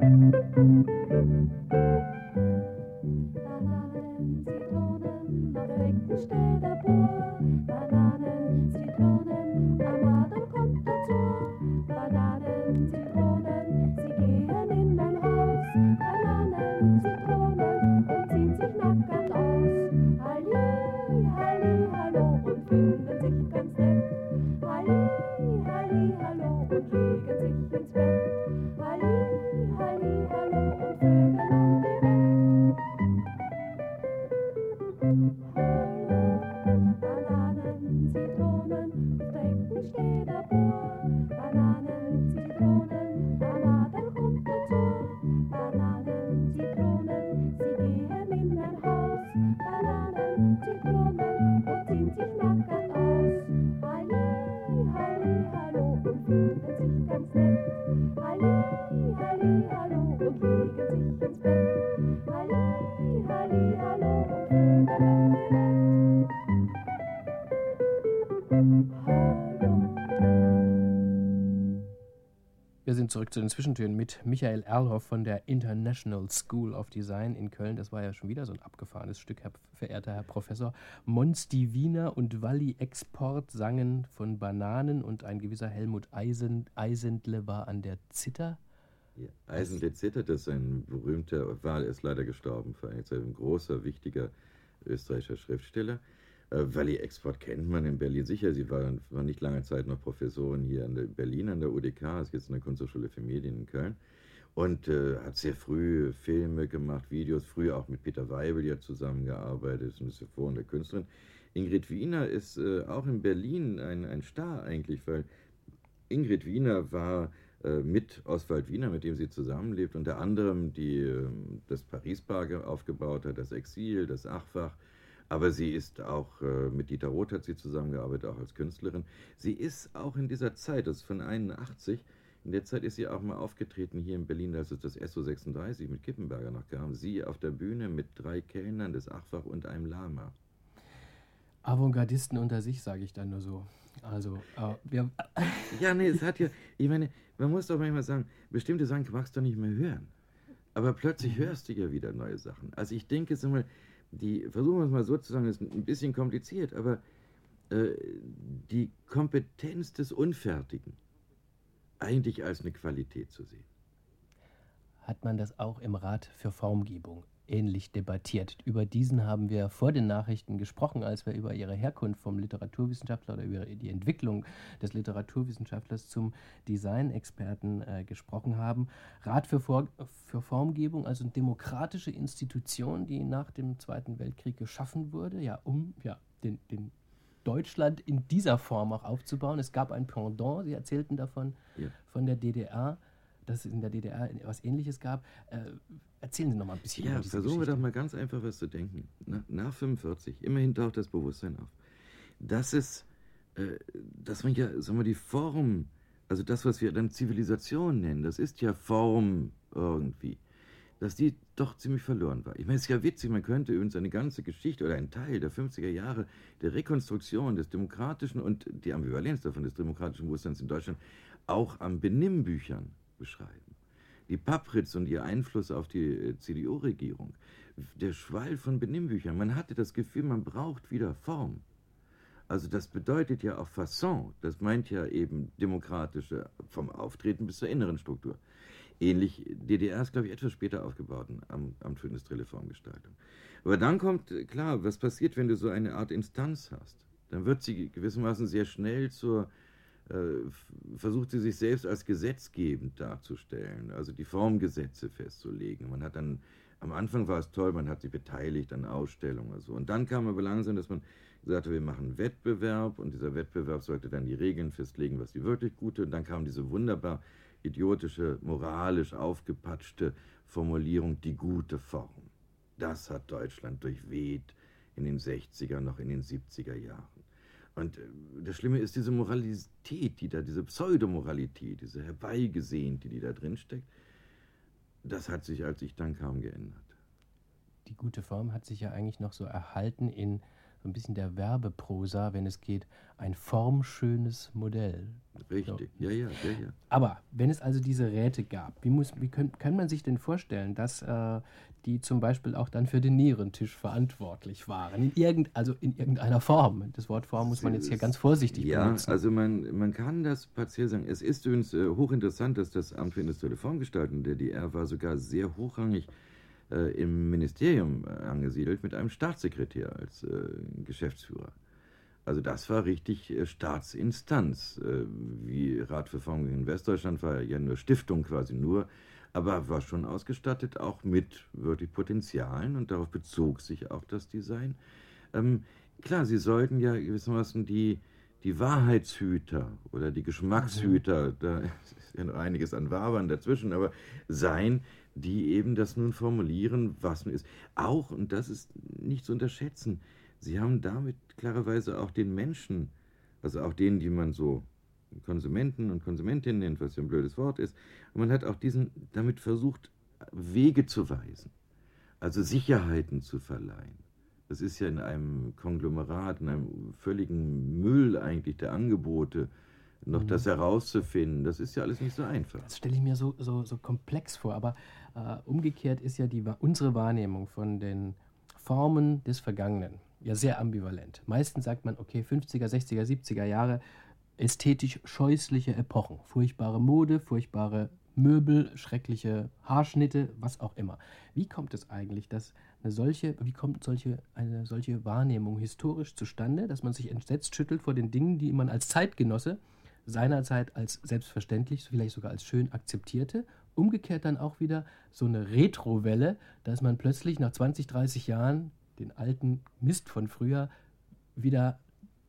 sind zurück zu den Zwischentönen mit Michael Erlhoff von der International School of Design in Köln. Das war ja schon wieder so ein abgefahrenes Stück, Herr, verehrter Herr Professor. Mons Divina und Walli Export sangen von Bananen und ein gewisser Helmut Eisen, Eisendle war an der Zither. Das ist ein berühmter, war, ist leider gestorben, ein großer, wichtiger österreichischer Schriftsteller. Äh, Valley Export kennt man in Berlin sicher. Sie war, war nicht lange Zeit noch Professorin hier in Berlin an der UDK, ist jetzt in der Kunsthochschule für Medien in Köln. Und äh, hat sehr früh Filme gemacht, Videos, früher auch mit Peter Weibel ja zusammengearbeitet, und ist hervorragende Künstlerin. Ingrid Wiener ist äh, auch in Berlin ein, ein Star eigentlich, weil Ingrid Wiener war mit Oswald Wiener, mit dem sie zusammenlebt, unter anderem die ähm, das Paris-Bar aufgebaut hat, das Exil, das Achfach aber sie ist auch, äh, mit Dieter Roth hat sie zusammengearbeitet, auch als Künstlerin. Sie ist auch in dieser Zeit, das ist von 81, in der Zeit ist sie auch mal aufgetreten hier in Berlin, als es das SO36 mit Kippenberger noch kam. Sie auf der Bühne mit drei Kellnern des Achfach und einem Lama. Avantgardisten unter sich, sage ich dann nur so. Also, äh, wir. ja, nee, es hat ja. Ich meine, man muss doch manchmal sagen, bestimmte Sachen magst du nicht mehr hören. Aber plötzlich mhm. hörst du ja wieder neue Sachen. Also, ich denke, sag mal, die, versuchen wir es mal so zu sagen, ist ein bisschen kompliziert, aber äh, die Kompetenz des Unfertigen eigentlich als eine Qualität zu sehen. Hat man das auch im Rat für Formgebung ähnlich debattiert? Über diesen haben wir vor den Nachrichten gesprochen, als wir über ihre Herkunft vom Literaturwissenschaftler oder über die Entwicklung des Literaturwissenschaftlers zum Designexperten äh, gesprochen haben. Rat für, vor für Formgebung, also eine demokratische Institution, die nach dem Zweiten Weltkrieg geschaffen wurde, ja, um ja, den, den Deutschland in dieser Form auch aufzubauen. Es gab ein Pendant, Sie erzählten davon, ja. von der DDR, dass es in der DDR etwas Ähnliches gab. Äh, erzählen Sie noch mal ein bisschen. Ja, versuchen Geschichte. wir doch mal ganz einfach was zu denken. Na, nach 45, immerhin taucht das Bewusstsein auf. Das ist, äh, dass man ja, sagen wir, die Form, also das, was wir dann Zivilisation nennen, das ist ja Form irgendwie dass die doch ziemlich verloren war. Ich meine, es ist ja witzig, man könnte übrigens eine ganze Geschichte oder einen Teil der 50er Jahre der Rekonstruktion des demokratischen und die Ambivalenz davon des demokratischen Bewusstseins in Deutschland auch an Benimmbüchern beschreiben. Die Papritz und ihr Einfluss auf die äh, CDU-Regierung, der Schwall von Benimmbüchern. Man hatte das Gefühl, man braucht wieder Form. Also das bedeutet ja auch Fasson. Das meint ja eben demokratische, vom Auftreten bis zur inneren Struktur. Ähnlich, DDR ist, glaube ich, etwas später aufgebaut am Amt für industrielle Formgestaltung. Aber dann kommt, klar, was passiert, wenn du so eine Art Instanz hast? Dann wird sie gewissermaßen sehr schnell zur, äh, versucht sie sich selbst als gesetzgebend darzustellen, also die Formgesetze festzulegen. Man hat dann, am Anfang war es toll, man hat sie beteiligt an Ausstellungen und so. Und dann kam aber langsam, dass man gesagt hat, wir machen Wettbewerb und dieser Wettbewerb sollte dann die Regeln festlegen, was die wirklich gute. Und dann kam diese wunderbar idiotische, moralisch aufgepatschte Formulierung die gute Form. Das hat Deutschland durchweht in den 60er, noch in den 70er Jahren. Und äh, das Schlimme ist diese Moralität, die da, diese Pseudomoralität, diese herbeigesehnte, die da drin steckt, das hat sich, als ich dann kam, geändert. die gute Form hat sich ja eigentlich noch so erhalten in so ein bisschen der Werbeprosa, wenn es geht, ein formschönes Modell. Richtig, so. ja, ja, ja, ja. Aber wenn es also diese Räte gab, wie, muss, wie können, kann man sich denn vorstellen, dass äh, die zum Beispiel auch dann für den Nierentisch verantwortlich waren? In irgend, also in irgendeiner Form. Das Wort Form muss man jetzt hier ganz vorsichtig ja, benutzen. Ja, also man, man kann das partiell sagen. Es ist übrigens äh, hochinteressant, dass das Amt für industrielle Formgestaltung der DR war sogar sehr hochrangig äh, im Ministerium äh, angesiedelt mit einem Staatssekretär als äh, Geschäftsführer. Also das war richtig äh, Staatsinstanz. Wie Rat für Forschung in Westdeutschland war ja nur Stiftung quasi nur, aber war schon ausgestattet auch mit wirklich Potenzialen und darauf bezog sich auch das Design. Ähm, klar, sie sollten ja gewissermaßen die, die Wahrheitshüter oder die Geschmackshüter, mhm. da ist ja noch einiges an Wabern dazwischen, aber sein, die eben das nun formulieren, was nun ist. Auch, und das ist nicht zu unterschätzen, sie haben damit klarerweise auch den Menschen, also auch denen, die man so Konsumenten und Konsumentinnen nennt, was ja ein blödes Wort ist, und man hat auch diesen damit versucht, Wege zu weisen, also Sicherheiten zu verleihen. Das ist ja in einem Konglomerat, in einem völligen Müll eigentlich der Angebote, noch mhm. das herauszufinden, das ist ja alles nicht so einfach. Das stelle ich mir so, so, so komplex vor, aber äh, umgekehrt ist ja die, unsere Wahrnehmung von den Formen des Vergangenen ja sehr ambivalent. Meistens sagt man, okay, 50er, 60er, 70er Jahre, ästhetisch scheußliche Epochen, furchtbare Mode, furchtbare Möbel, schreckliche Haarschnitte, was auch immer. Wie kommt es eigentlich, dass eine solche, wie kommt solche, eine solche Wahrnehmung historisch zustande, dass man sich entsetzt schüttelt vor den Dingen, die man als Zeitgenosse seinerzeit als selbstverständlich, vielleicht sogar als schön akzeptierte. Umgekehrt dann auch wieder so eine Retrowelle, dass man plötzlich nach 20, 30 Jahren den alten Mist von früher wieder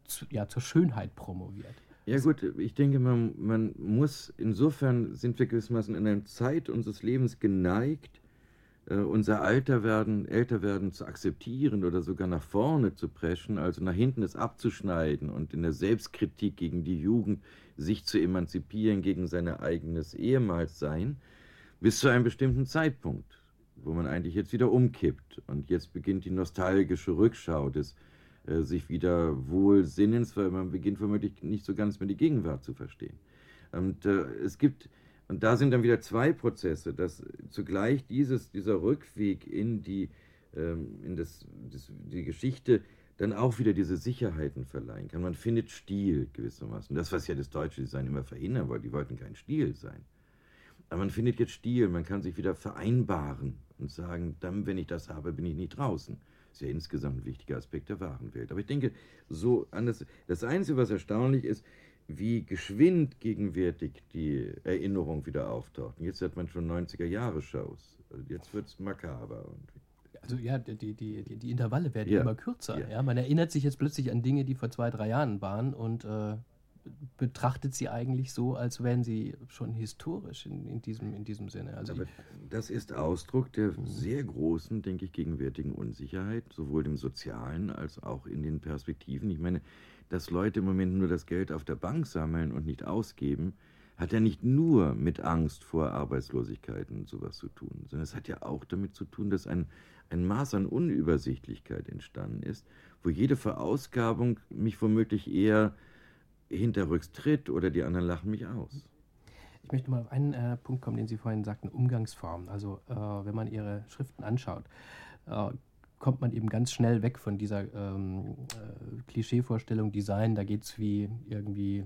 zu, ja, zur Schönheit promoviert. Ja gut, ich denke, man, man muss, insofern sind wir gewissermaßen in einer Zeit unseres Lebens geneigt, unser Alterwerden, Älterwerden zu akzeptieren oder sogar nach vorne zu preschen, also nach hinten es abzuschneiden und in der Selbstkritik gegen die Jugend sich zu emanzipieren gegen sein eigenes Ehemalssein, bis zu einem bestimmten Zeitpunkt, wo man eigentlich jetzt wieder umkippt. Und jetzt beginnt die nostalgische Rückschau des äh, sich wieder Wohlsinnens, weil man beginnt womöglich nicht so ganz mehr die Gegenwart zu verstehen. Und äh, es gibt und da sind dann wieder zwei Prozesse, dass zugleich dieses, dieser Rückweg in die, ähm, in das, das, die Geschichte dann auch wieder diese Sicherheiten verleihen kann. Man findet Stil gewissermaßen. Das, was ja das deutsche Design immer verhindern wollte, die wollten kein Stil sein. Aber man findet jetzt Stil, man kann sich wieder vereinbaren und sagen, dann, wenn ich das habe, bin ich nicht draußen. Das ist ja insgesamt ein wichtiger Aspekt der Warenwelt. Aber ich denke, so anders. Das Einzige, was erstaunlich ist, wie geschwind gegenwärtig die Erinnerung wieder auftaucht. Jetzt hat man schon 90er-Jahre-Shows. Also jetzt wird es makaber. Also ja, die, die, die, die Intervalle werden ja. immer kürzer. Ja. ja. Man erinnert sich jetzt plötzlich an Dinge, die vor zwei, drei Jahren waren und äh, betrachtet sie eigentlich so, als wären sie schon historisch in, in, diesem, in diesem Sinne. Also Aber das ist Ausdruck der sehr großen, denke ich, gegenwärtigen Unsicherheit, sowohl im Sozialen als auch in den Perspektiven. Ich meine, dass Leute im Moment nur das Geld auf der Bank sammeln und nicht ausgeben, hat ja nicht nur mit Angst vor Arbeitslosigkeit und sowas zu tun, sondern es hat ja auch damit zu tun, dass ein, ein Maß an Unübersichtlichkeit entstanden ist, wo jede Verausgabung mich womöglich eher hinterrücks tritt oder die anderen lachen mich aus. Ich möchte mal auf einen äh, Punkt kommen, den Sie vorhin sagten, Umgangsform. Also äh, wenn man Ihre Schriften anschaut, äh, kommt man eben ganz schnell weg von dieser ähm, äh, Klischeevorstellung Design, da geht es wie irgendwie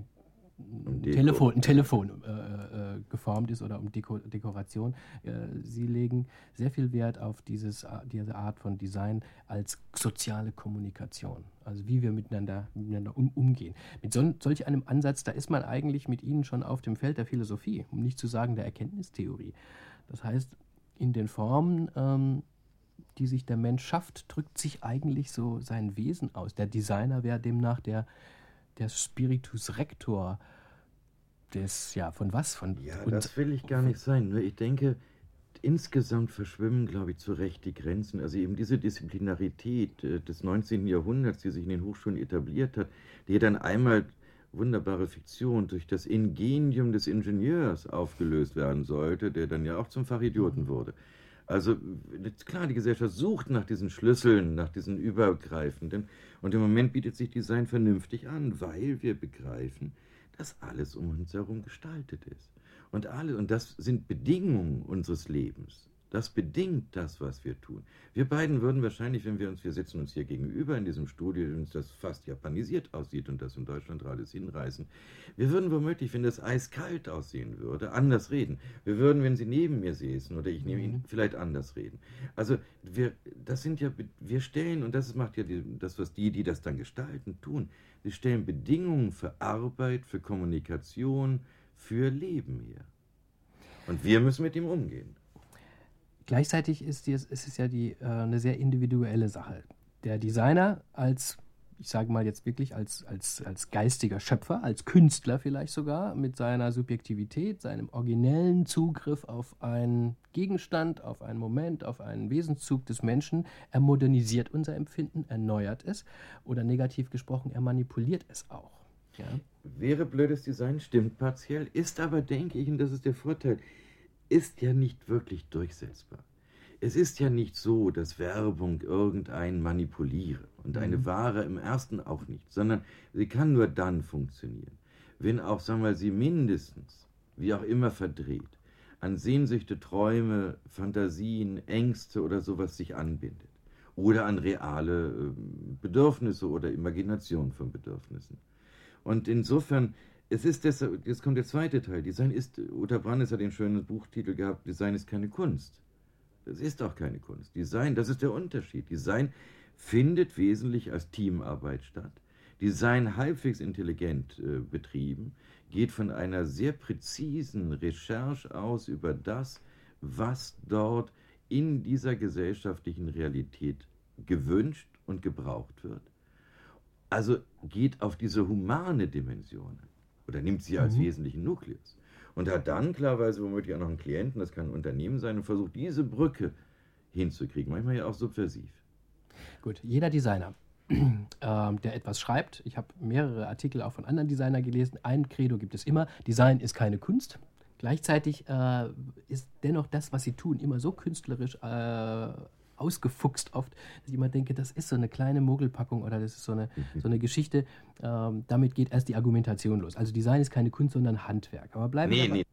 ein Telefon, ein Telefon äh, äh, geformt ist oder um Deko Dekoration. Äh, sie legen sehr viel Wert auf dieses, diese Art von Design als soziale Kommunikation. Also wie wir miteinander, miteinander um, umgehen. Mit so, solch einem Ansatz, da ist man eigentlich mit Ihnen schon auf dem Feld der Philosophie, um nicht zu sagen der Erkenntnistheorie. Das heißt, in den Formen ähm, die sich der Mensch schafft, drückt sich eigentlich so sein Wesen aus. Der Designer wäre demnach der, der Spiritus Rector des, ja, von was? Von, ja, das will ich gar nicht sein. Nur ich denke, insgesamt verschwimmen, glaube ich, zu Recht die Grenzen. Also eben diese Disziplinarität äh, des 19. Jahrhunderts, die sich in den Hochschulen etabliert hat, die dann einmal wunderbare Fiktion durch das Ingenium des Ingenieurs aufgelöst werden sollte, der dann ja auch zum Fachidioten mhm. wurde. Also klar, die Gesellschaft sucht nach diesen Schlüsseln, nach diesen übergreifenden. Und im Moment bietet sich Design vernünftig an, weil wir begreifen, dass alles um uns herum gestaltet ist. Und, alle, und das sind Bedingungen unseres Lebens. Das bedingt das, was wir tun. Wir beiden würden wahrscheinlich, wenn wir uns, wir sitzen uns hier gegenüber in diesem Studio, uns das fast japanisiert aussieht und das in Deutschland alles hinreißen, wir würden womöglich, wenn das eiskalt aussehen würde, anders reden. Wir würden, wenn Sie neben mir säßen oder ich neben Ihnen, mhm. vielleicht anders reden. Also wir, das sind ja, wir stellen, und das macht ja die, das, was die, die das dann gestalten, tun. Sie stellen Bedingungen für Arbeit, für Kommunikation, für Leben her. Und wir müssen mit ihm umgehen. Gleichzeitig ist, die, ist es ja die, äh, eine sehr individuelle Sache. Der Designer als, ich sage mal jetzt wirklich als, als, als geistiger Schöpfer, als Künstler vielleicht sogar, mit seiner Subjektivität, seinem originellen Zugriff auf einen Gegenstand, auf einen Moment, auf einen Wesenszug des Menschen, er modernisiert unser Empfinden, erneuert es oder negativ gesprochen, er manipuliert es auch. Ja? Wäre blödes Design, stimmt partiell, ist aber, denke ich, und das ist der Vorteil, ist ja nicht wirklich durchsetzbar. Es ist ja nicht so, dass Werbung irgendein manipuliere und eine mhm. Ware im ersten auch nicht, sondern sie kann nur dann funktionieren, wenn auch, sagen wir, sie mindestens, wie auch immer verdreht, an Sehnsüchte, Träume, Fantasien, Ängste oder sowas sich anbindet. Oder an reale ähm, Bedürfnisse oder Imagination von Bedürfnissen. Und insofern es ist deshalb, jetzt kommt der zweite Teil. Design ist, Uta Brandes hat den schönen Buchtitel gehabt, Design ist keine Kunst. Das ist auch keine Kunst. Design, das ist der Unterschied. Design findet wesentlich als Teamarbeit statt. Design halbwegs intelligent äh, betrieben, geht von einer sehr präzisen Recherche aus über das, was dort in dieser gesellschaftlichen Realität gewünscht und gebraucht wird. Also geht auf diese humane Dimension oder nimmt sie als mhm. wesentlichen Nukleus. Und hat dann klarerweise womöglich auch noch einen Klienten, das kann ein Unternehmen sein, und versucht diese Brücke hinzukriegen. Manchmal ja auch subversiv. Gut, jeder Designer, äh, der etwas schreibt, ich habe mehrere Artikel auch von anderen Designern gelesen, ein Credo gibt es immer, Design ist keine Kunst. Gleichzeitig äh, ist dennoch das, was sie tun, immer so künstlerisch äh, ausgefuchst oft, dass ich immer denke, das ist so eine kleine Mogelpackung oder das ist so eine, mhm. so eine Geschichte. Ähm, damit geht erst die Argumentation los. Also Design ist keine Kunst, sondern Handwerk. Aber bleiben nee, wir nee.